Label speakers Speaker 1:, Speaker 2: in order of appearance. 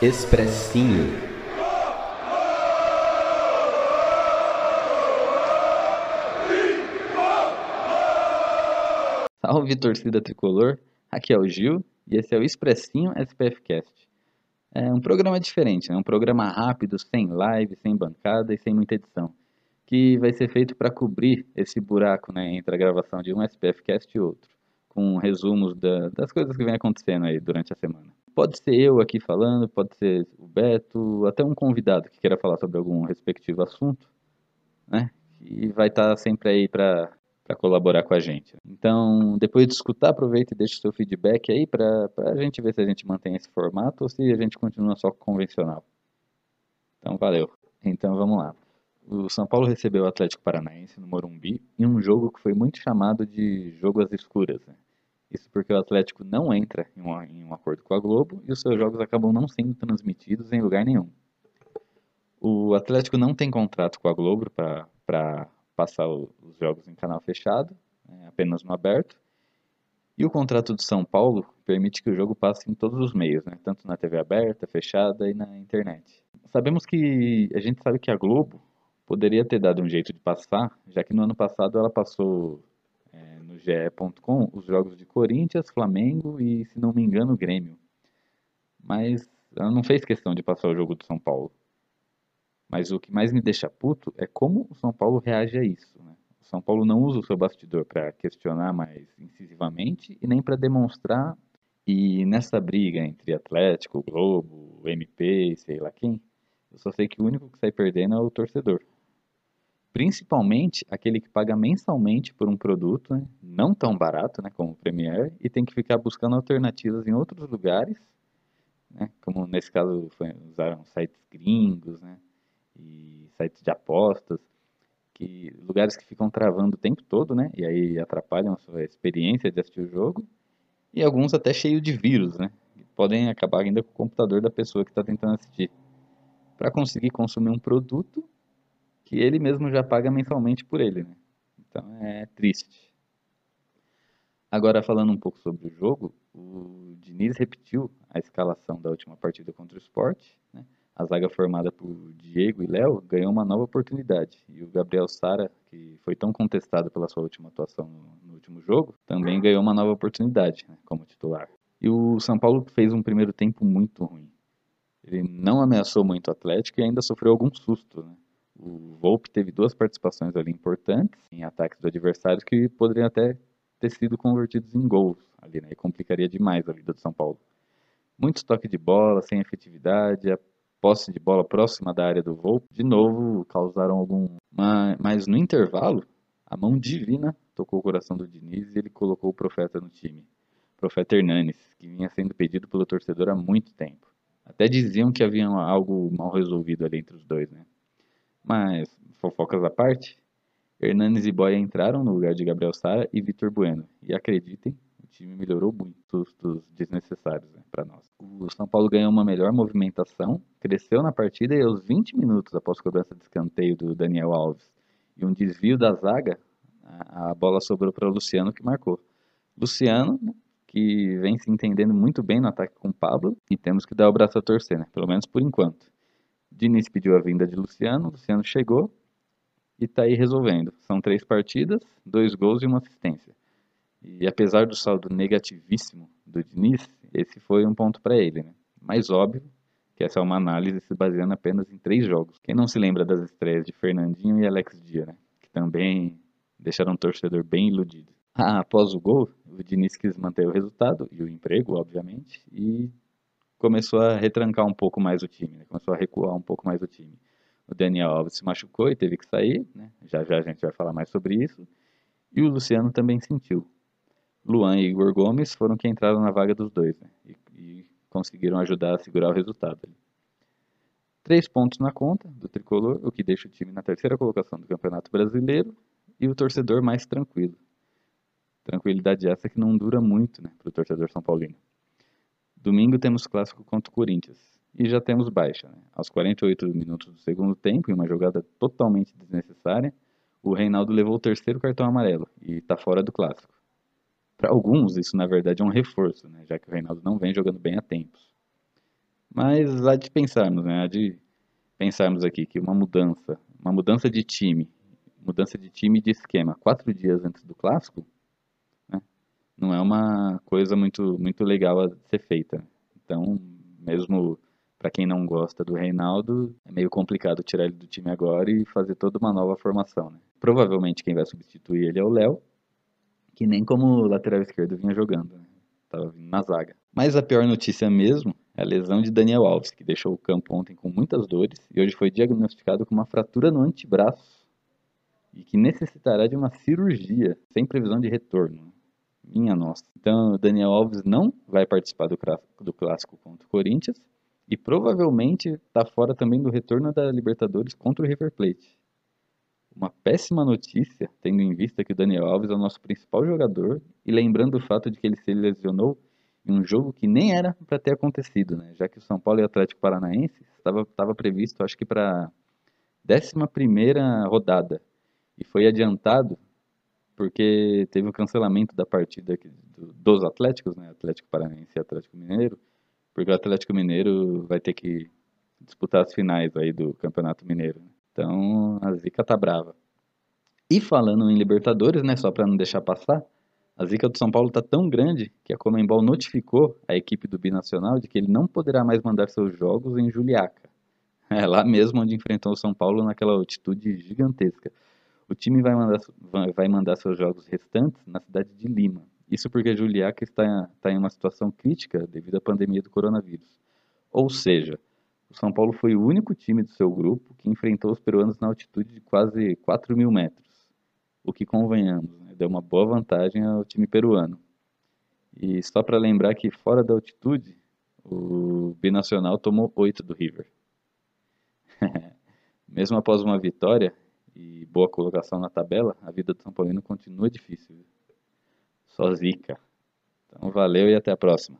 Speaker 1: Expressinho.
Speaker 2: Salve torcida tricolor, aqui é o Gil e esse é o Expressinho SPFcast. É um programa diferente, né? um programa rápido, sem live, sem bancada e sem muita edição, que vai ser feito para cobrir esse buraco né, entre a gravação de um SPFcast e outro, com resumos da, das coisas que vem acontecendo aí durante a semana. Pode ser eu aqui falando, pode ser o Beto, até um convidado que queira falar sobre algum respectivo assunto, né? E vai estar tá sempre aí para para colaborar com a gente. Então, depois de escutar, aproveita e deixa o seu feedback aí para a gente ver se a gente mantém esse formato ou se a gente continua só convencional. Então, valeu. Então, vamos lá. O São Paulo recebeu o Atlético Paranaense no Morumbi em um jogo que foi muito chamado de jogo às escuras. Né? Isso porque o Atlético não entra em um, em um acordo com a Globo e os seus jogos acabam não sendo transmitidos em lugar nenhum. O Atlético não tem contrato com a Globo para passar os jogos em canal fechado, né, apenas no aberto. E o contrato do São Paulo permite que o jogo passe em todos os meios, né, tanto na TV aberta, fechada e na internet. Sabemos que a gente sabe que a Globo poderia ter dado um jeito de passar, já que no ano passado ela passou GE.com os jogos de Corinthians, Flamengo e, se não me engano, Grêmio. Mas ela não fez questão de passar o jogo do São Paulo. Mas o que mais me deixa puto é como o São Paulo reage a isso. Né? O São Paulo não usa o seu bastidor para questionar mais incisivamente e nem para demonstrar. E nessa briga entre Atlético, Globo, MP sei lá quem, eu só sei que o único que sai perdendo é o torcedor. Principalmente aquele que paga mensalmente por um produto né, não tão barato né, como o Premiere e tem que ficar buscando alternativas em outros lugares, né, como nesse caso foi, usaram sites gringos, né, e sites de apostas, que lugares que ficam travando o tempo todo, né? E aí atrapalham a sua experiência de assistir o jogo. E alguns até cheios de vírus, né? Podem acabar ainda com o computador da pessoa que está tentando assistir. Para conseguir consumir um produto que ele mesmo já paga mensalmente por ele, né? Então é triste. Agora falando um pouco sobre o jogo, o Diniz repetiu a escalação da última partida contra o Sport, né? a zaga formada por Diego e Léo ganhou uma nova oportunidade. E o Gabriel Sara, que foi tão contestado pela sua última atuação no, último jogo, também ganhou uma nova oportunidade né, como titular. E o São Paulo fez um primeiro tempo muito ruim. Ele não ameaçou muito o Atlético e ainda sofreu algum susto. Né? O Volpe teve duas participações ali importantes em ataques do adversário que poderiam até ter sido convertidos em gols ali, né? E complicaria demais a vida do São Paulo. Muito toque de bola, sem efetividade, a posse de bola próxima da área do voo, de novo causaram algum. Mas no intervalo, a mão divina tocou o coração do Diniz e ele colocou o profeta no time. Profeta Hernanes, que vinha sendo pedido pelo torcedor há muito tempo. Até diziam que havia algo mal resolvido ali entre os dois, né? Mas, fofocas à parte, Hernanes e Boia entraram no lugar de Gabriel Sara e Vitor Bueno. E acreditem, time melhorou muito dos desnecessários né, para nós. O São Paulo ganhou uma melhor movimentação, cresceu na partida e aos 20 minutos após cobrança de escanteio do Daniel Alves e um desvio da zaga, a, bola sobrou para o Luciano que marcou. Luciano, que vem se entendendo muito bem no ataque com o Pablo e temos que dar o braço a torcer, né? pelo menos por enquanto. Diniz pediu a vinda de Luciano, Luciano chegou e está aí resolvendo. São três partidas, dois gols e uma assistência. E apesar do saldo negativíssimo do Diniz, esse foi um ponto para ele. Né? Mais óbvio que essa é uma análise se baseando apenas em três jogos. Quem não se lembra das estreias de Fernandinho e Alex Dia, né? que também deixaram o torcedor bem iludido. Ah, após o gol, o Diniz quis manter o resultado e o emprego, obviamente, e começou a retrancar um pouco mais o time, né? começou a recuar um pouco mais o time. O Daniel Alves se machucou e teve que sair, né? já já a gente vai falar mais sobre isso, e o Luciano também sentiu. Luan e Igor Gomes foram quem entraram na vaga dos dois né? e, e, conseguiram ajudar a segurar o resultado. Três pontos na conta do tricolor, o que deixa o time na terceira colocação do Campeonato Brasileiro e o torcedor mais tranquilo. Tranquilidade essa que não dura muito né, para o torcedor São Paulino. Domingo temos clássico contra o Corinthians e já temos baixa. Né? Aos 48 minutos do segundo tempo, em uma jogada totalmente desnecessária, o Reinaldo levou o terceiro cartão amarelo e está fora do clássico. Para alguns, isso na verdade é um reforço, né, já que o Reinaldo não vem jogando bem há tempos. Mas há de pensarmos, né? Há de pensarmos aqui que uma mudança, uma mudança de time, mudança de time de esquema, quatro dias antes do clássico? Não é uma coisa muito, muito legal a ser feita. Então, mesmo para quem não gosta do Reinaldo, é meio complicado tirar ele do time agora e fazer toda uma nova formação. Né? Provavelmente quem vai substituir ele é o Léo, que nem como lateral esquerdo vinha jogando, né? Tava vindo na zaga. Mas a pior notícia mesmo é a lesão de Daniel Alves, que deixou o campo ontem com muitas dores e hoje foi diagnosticado com uma fratura no antebraço e que necessitará de uma cirurgia sem previsão de retorno. Minha nossa. Então, Daniel Alves não vai participar do, do clássico contra o Corinthians e provavelmente está fora também do retorno da Libertadores contra o River Plate. Uma péssima notícia, tendo em vista que o Daniel Alves é o nosso principal jogador e lembrando o fato de que ele se lesionou em um jogo que nem era para ter acontecido, né? Já que o São Paulo e o Atlético Paranaense estava, estava previsto, acho que para 11 rodada e foi adiantado porque teve o cancelamento da partida dos Atléticos, né? Atlético Paranaense e Atlético Mineiro, porque o Atlético Mineiro vai ter que disputar as finais aí do Campeonato Mineiro. Então a zica tá brava. E falando em Libertadores, né, só para não deixar passar, a zica do São Paulo tá tão grande que a Comembol notificou a equipe do Binacional de que ele não poderá mais mandar seus jogos em Juliaca. É lá mesmo onde enfrentou o São Paulo naquela altitude gigantesca. O time vai mandar, vai mandar seus jogos restantes na cidade de Lima. Isso porque Juliaca está, está em uma situação crítica devido à pandemia do coronavírus. Ou seja, o São Paulo foi o único time do seu grupo que enfrentou os peruanos na altitude de quase 4 mil metros. O que, convenhamos, né, deu uma boa vantagem ao time peruano. E só para lembrar que fora da altitude, o Binacional tomou 8 do River. Mesmo após uma vitória, boa colocação na tabela, a vida do São Paulino continua difícil. Só zica. Então valeu e até a próxima.